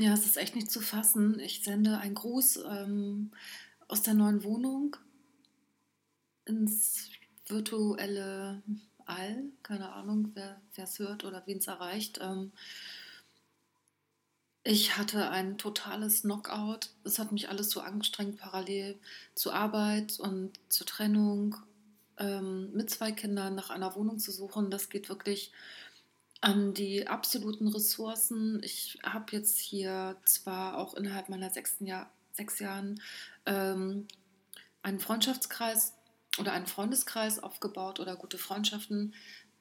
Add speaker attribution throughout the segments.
Speaker 1: Ja, es ist echt nicht zu fassen. Ich sende einen Gruß ähm, aus der neuen Wohnung ins virtuelle All. Keine Ahnung, wer es hört oder wen es erreicht. Ähm, ich hatte ein totales Knockout. Es hat mich alles so angestrengt, parallel zur Arbeit und zur Trennung ähm, mit zwei Kindern nach einer Wohnung zu suchen. Das geht wirklich an die absoluten Ressourcen. Ich habe jetzt hier zwar auch innerhalb meiner sechsten Jahr, sechs Jahren ähm, einen Freundschaftskreis oder einen Freundeskreis aufgebaut oder gute Freundschaften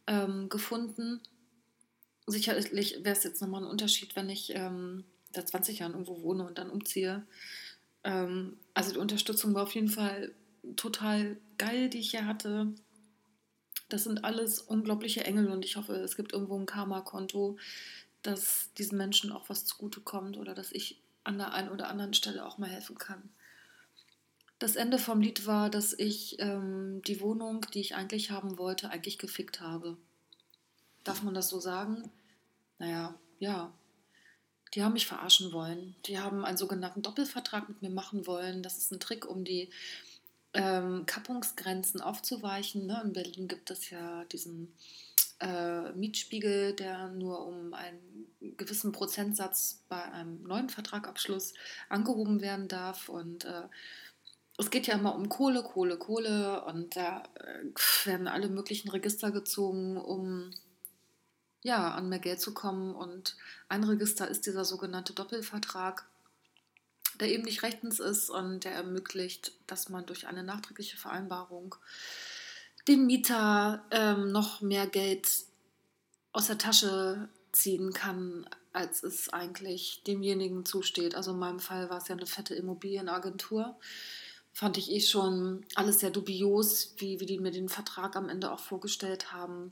Speaker 1: ähm, gefunden sicherlich wäre es jetzt nochmal ein Unterschied, wenn ich ähm, seit 20 Jahren irgendwo wohne und dann umziehe. Ähm, also die Unterstützung war auf jeden Fall total geil, die ich hier hatte. Das sind alles unglaubliche Engel und ich hoffe, es gibt irgendwo ein Karma-Konto, dass diesen Menschen auch was zugutekommt oder dass ich an der einen oder anderen Stelle auch mal helfen kann. Das Ende vom Lied war, dass ich ähm, die Wohnung, die ich eigentlich haben wollte, eigentlich gefickt habe. Darf man das so sagen? naja, ja, die haben mich verarschen wollen. Die haben einen sogenannten Doppelvertrag mit mir machen wollen. Das ist ein Trick, um die ähm, Kappungsgrenzen aufzuweichen. Ne? In Berlin gibt es ja diesen äh, Mietspiegel, der nur um einen gewissen Prozentsatz bei einem neuen Vertragabschluss angehoben werden darf. Und äh, es geht ja immer um Kohle, Kohle, Kohle. Und da äh, werden alle möglichen Register gezogen, um ja, an mehr Geld zu kommen. Und ein Register ist dieser sogenannte Doppelvertrag, der eben nicht rechtens ist und der ermöglicht, dass man durch eine nachträgliche Vereinbarung dem Mieter ähm, noch mehr Geld aus der Tasche ziehen kann, als es eigentlich demjenigen zusteht. Also in meinem Fall war es ja eine fette Immobilienagentur. Fand ich eh schon alles sehr dubios, wie, wie die mir den Vertrag am Ende auch vorgestellt haben.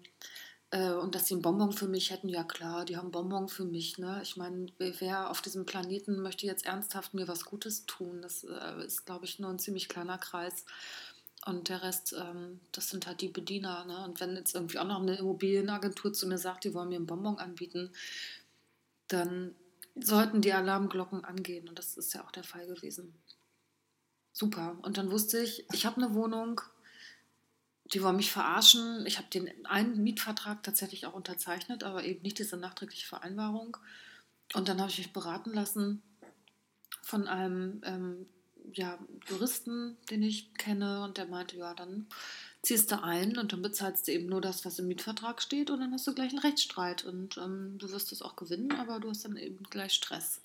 Speaker 1: Äh, und dass sie ein Bonbon für mich hätten, ja klar, die haben Bonbon für mich. Ne? Ich meine, wer auf diesem Planeten möchte jetzt ernsthaft mir was Gutes tun? Das äh, ist, glaube ich, nur ein ziemlich kleiner Kreis. Und der Rest, ähm, das sind halt die Bediener. Ne? Und wenn jetzt irgendwie auch noch eine Immobilienagentur zu mir sagt, die wollen mir ein Bonbon anbieten, dann sollten die Alarmglocken angehen. Und das ist ja auch der Fall gewesen. Super. Und dann wusste ich, ich habe eine Wohnung, die wollen mich verarschen. Ich habe den einen Mietvertrag tatsächlich auch unterzeichnet, aber eben nicht diese nachträgliche Vereinbarung. Und dann habe ich mich beraten lassen von einem ähm, ja, Juristen, den ich kenne, und der meinte, ja, dann ziehst du ein und dann bezahlst du eben nur das, was im Mietvertrag steht, und dann hast du gleich einen Rechtsstreit und ähm, du wirst es auch gewinnen, aber du hast dann eben gleich Stress.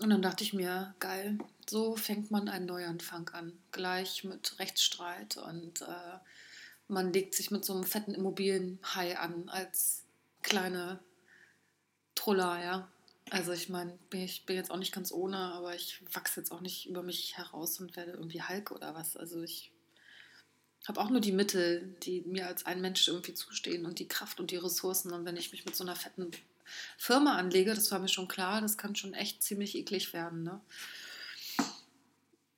Speaker 1: Und dann dachte ich mir, geil, so fängt man einen Neuanfang an. Gleich mit Rechtsstreit und äh, man legt sich mit so einem fetten Immobilienhai an als kleine Troller, ja. Also ich meine, ich bin jetzt auch nicht ganz ohne, aber ich wachse jetzt auch nicht über mich heraus und werde irgendwie Hulk oder was. Also ich habe auch nur die Mittel, die mir als ein Mensch irgendwie zustehen und die Kraft und die Ressourcen. Und wenn ich mich mit so einer fetten Firma anlege, das war mir schon klar, das kann schon echt ziemlich eklig werden. Ne?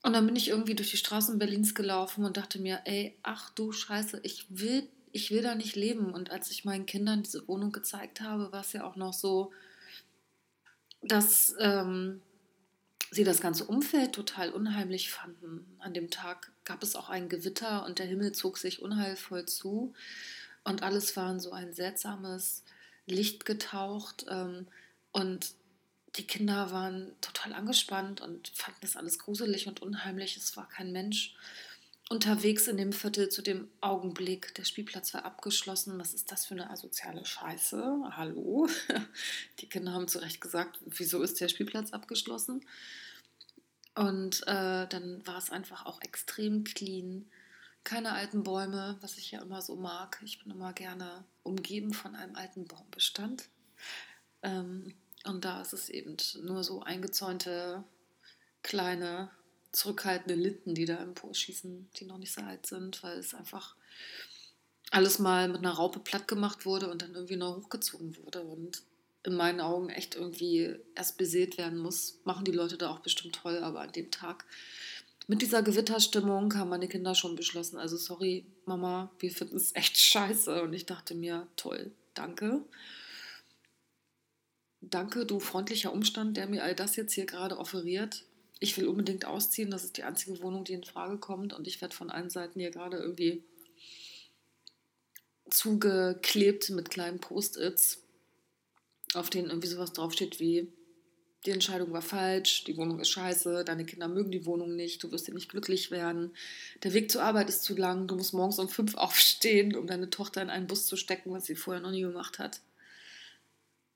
Speaker 1: Und dann bin ich irgendwie durch die Straßen Berlins gelaufen und dachte mir, ey, ach du Scheiße, ich will, ich will da nicht leben. Und als ich meinen Kindern diese Wohnung gezeigt habe, war es ja auch noch so, dass ähm, sie das ganze Umfeld total unheimlich fanden. An dem Tag gab es auch ein Gewitter und der Himmel zog sich unheilvoll zu. Und alles war in so ein seltsames Licht getaucht ähm, und die Kinder waren total angespannt und fanden das alles gruselig und unheimlich. Es war kein Mensch unterwegs in dem Viertel zu dem Augenblick. Der Spielplatz war abgeschlossen. Was ist das für eine asoziale Scheiße? Hallo? Die Kinder haben zu Recht gesagt, wieso ist der Spielplatz abgeschlossen? Und äh, dann war es einfach auch extrem clean keine alten Bäume, was ich ja immer so mag. Ich bin immer gerne umgeben von einem alten Baumbestand. Ähm, und da ist es eben nur so eingezäunte, kleine, zurückhaltende Linden, die da emporschießen, die noch nicht so alt sind, weil es einfach alles mal mit einer Raupe platt gemacht wurde und dann irgendwie noch hochgezogen wurde. Und in meinen Augen echt irgendwie erst besät werden muss. Machen die Leute da auch bestimmt toll, aber an dem Tag mit dieser Gewitterstimmung haben meine Kinder schon beschlossen, also sorry, Mama, wir finden es echt scheiße. Und ich dachte mir, toll, danke. danke, du freundlicher Umstand, der mir all das jetzt hier gerade offeriert. Ich will unbedingt ausziehen, das ist die einzige Wohnung, die in Frage kommt und ich werde von allen Seiten hier gerade irgendwie zugeklebt mit kleinen Post-its, auf denen irgendwie sowas draufsteht wie die Entscheidung war falsch, die Wohnung ist scheiße, deine Kinder mögen die Wohnung nicht, du wirst hier nicht glücklich werden, der Weg zur Arbeit ist zu lang, du musst morgens um fünf aufstehen, um deine Tochter in einen Bus zu stecken, was sie vorher noch nie gemacht hat.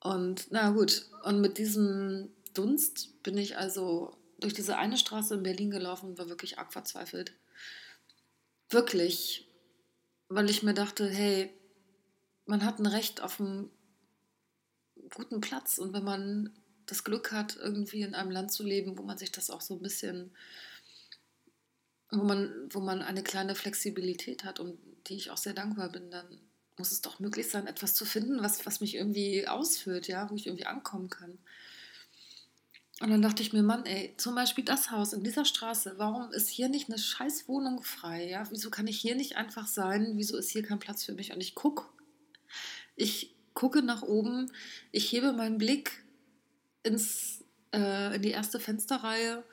Speaker 1: Und na gut, und mit diesem Dunst bin ich also durch diese eine Straße in Berlin gelaufen und war wirklich arg verzweifelt. Wirklich, weil ich mir dachte, hey, man hat ein Recht auf einen guten Platz und wenn man das Glück hat, irgendwie in einem Land zu leben, wo man sich das auch so ein bisschen, wo man, wo man eine kleine Flexibilität hat und die ich auch sehr dankbar bin, dann muss es doch möglich sein, etwas zu finden, was, was mich irgendwie ausführt, ja, wo ich irgendwie ankommen kann. Und dann dachte ich mir, Mann, ey, zum Beispiel das Haus in dieser Straße, warum ist hier nicht eine scheiß Wohnung frei? Ja? Wieso kann ich hier nicht einfach sein? Wieso ist hier kein Platz für mich? Und ich gucke, ich gucke nach oben, ich hebe meinen Blick ins, äh, in die erste Fensterreihe.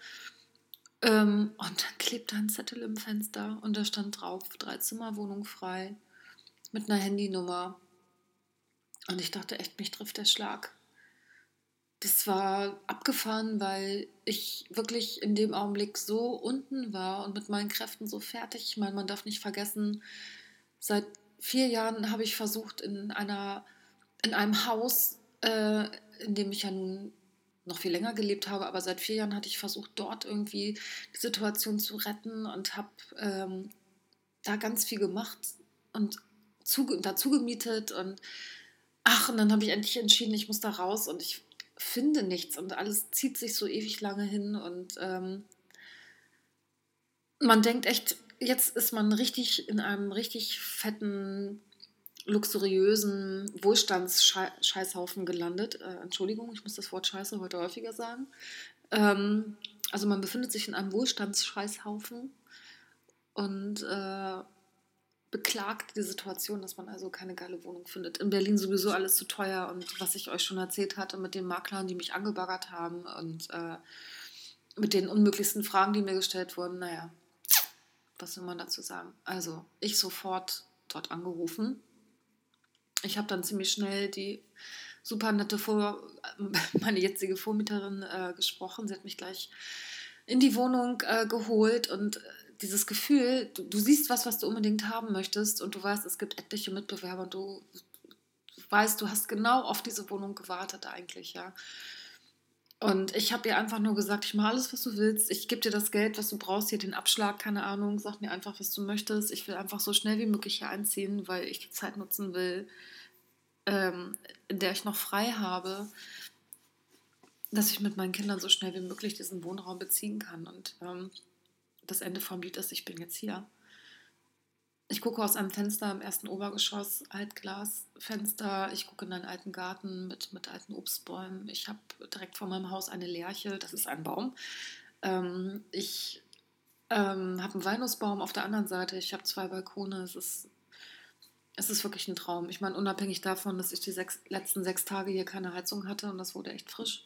Speaker 1: Ähm, und dann klebt da ein Zettel im Fenster und da stand drauf, Dreizimmerwohnung frei mit einer Handynummer. Und ich dachte echt, mich trifft der Schlag. Das war abgefahren, weil ich wirklich in dem Augenblick so unten war und mit meinen Kräften so fertig. Ich meine, man darf nicht vergessen, seit vier Jahren habe ich versucht, in einer in einem Haus, äh, in dem ich ja nun noch viel länger gelebt habe, aber seit vier Jahren hatte ich versucht, dort irgendwie die Situation zu retten und habe ähm, da ganz viel gemacht und zu, dazu gemietet und ach, und dann habe ich endlich entschieden, ich muss da raus und ich finde nichts und alles zieht sich so ewig lange hin und ähm, man denkt echt, jetzt ist man richtig in einem richtig fetten luxuriösen Wohlstandsscheißhaufen gelandet. Äh, Entschuldigung, ich muss das Wort Scheiße heute häufiger sagen. Ähm, also man befindet sich in einem Wohlstandsscheißhaufen und äh, beklagt die Situation, dass man also keine geile Wohnung findet. In Berlin sowieso alles zu teuer und was ich euch schon erzählt hatte mit den Maklern, die mich angebaggert haben und äh, mit den unmöglichsten Fragen, die mir gestellt wurden, naja, was will man dazu sagen? Also ich sofort dort angerufen ich habe dann ziemlich schnell die super nette Vor meine jetzige Vormieterin äh, gesprochen. Sie hat mich gleich in die Wohnung äh, geholt und äh, dieses Gefühl, du, du, siehst was, was du unbedingt haben möchtest und du weißt, es gibt etliche Mitbewerber und du, weißt, du hast genau auf diese Wohnung gewartet eigentlich, ja. Und ich habe ihr einfach nur gesagt, ich mache alles, was du willst. Ich gebe dir das Geld, was du brauchst, hier den Abschlag, keine Ahnung. Sag mir einfach, was du möchtest. Ich will einfach so schnell wie möglich hier einziehen, weil ich die Zeit nutzen will, ähm, in der ich noch frei habe, dass ich mit meinen Kindern so schnell wie möglich diesen Wohnraum beziehen kann. Und ähm, das Ende vom Lied ist, ich bin jetzt hier. Ich gucke aus einem Fenster im ersten Obergeschoss, Altglasfenster. Ich gucke in einen alten Garten mit, mit alten Obstbäumen. Ich habe direkt vor meinem Haus eine Lerche, das ist ein Baum. Ähm, ich ähm, habe einen Walnussbaum auf der anderen Seite. Ich habe zwei Balkone. Es ist, es ist wirklich ein Traum. Ich meine, unabhängig davon, dass ich die sechs, letzten sechs Tage hier keine Heizung hatte und das wurde echt frisch,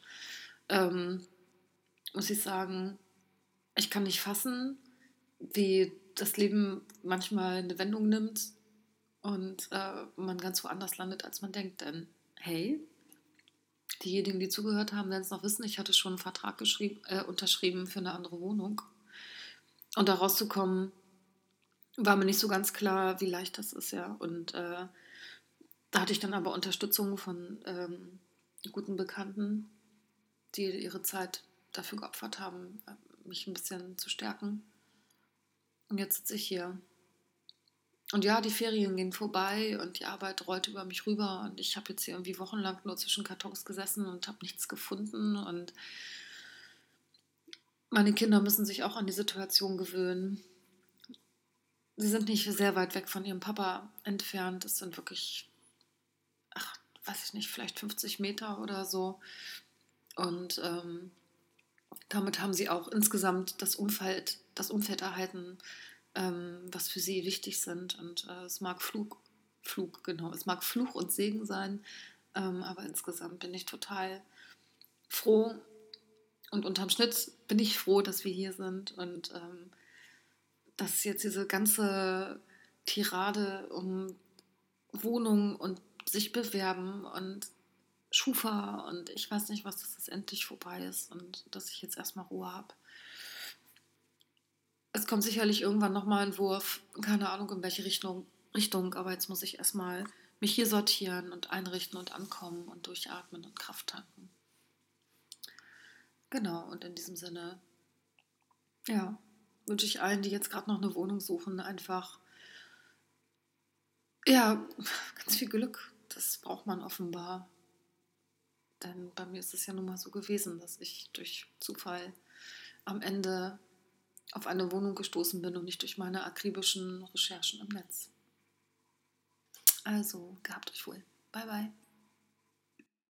Speaker 1: ähm, muss ich sagen, ich kann nicht fassen, wie das Leben manchmal eine Wendung nimmt und äh, man ganz woanders landet, als man denkt. Denn hey, diejenigen, die zugehört haben, werden es noch wissen, ich hatte schon einen Vertrag äh, unterschrieben für eine andere Wohnung. Und da rauszukommen, war mir nicht so ganz klar, wie leicht das ist, ja. Und äh, da hatte ich dann aber Unterstützung von ähm, guten Bekannten, die ihre Zeit dafür geopfert haben, mich ein bisschen zu stärken. Und jetzt sitze ich hier. Und ja, die Ferien gehen vorbei und die Arbeit rollt über mich rüber und ich habe jetzt hier irgendwie wochenlang nur zwischen Kartons gesessen und habe nichts gefunden und meine Kinder müssen sich auch an die Situation gewöhnen. Sie sind nicht sehr weit weg von ihrem Papa entfernt. Es sind wirklich, ach, weiß ich nicht, vielleicht 50 Meter oder so. Und ähm, damit haben sie auch insgesamt das Umfeld, das Umfeld erhalten, ähm, was für sie wichtig sind. Und äh, es mag Flug, Flug, genau, es mag Fluch und Segen sein, Ähm, aber insgesamt bin ich total froh und unterm Schnitt bin ich froh, dass wir hier sind und ähm, dass jetzt diese ganze Tirade um Wohnungen und sich bewerben und Schufa und ich weiß nicht, was, das endlich vorbei ist und dass ich jetzt erstmal Ruhe habe. Es kommt sicherlich irgendwann nochmal ein Wurf, keine Ahnung in welche Richtung, Richtung, aber jetzt muss ich erstmal mich hier sortieren und einrichten und ankommen und durchatmen und Kraft tanken. Genau, und in diesem Sinne, ja, wünsche ich allen, die jetzt gerade noch eine Wohnung suchen, einfach, ja, ganz viel Glück. Das braucht man offenbar. Denn bei mir ist es ja nun mal so gewesen, dass ich durch Zufall am Ende auf eine Wohnung gestoßen bin und nicht durch meine akribischen Recherchen im Netz. Also, gehabt euch wohl. Bye, bye.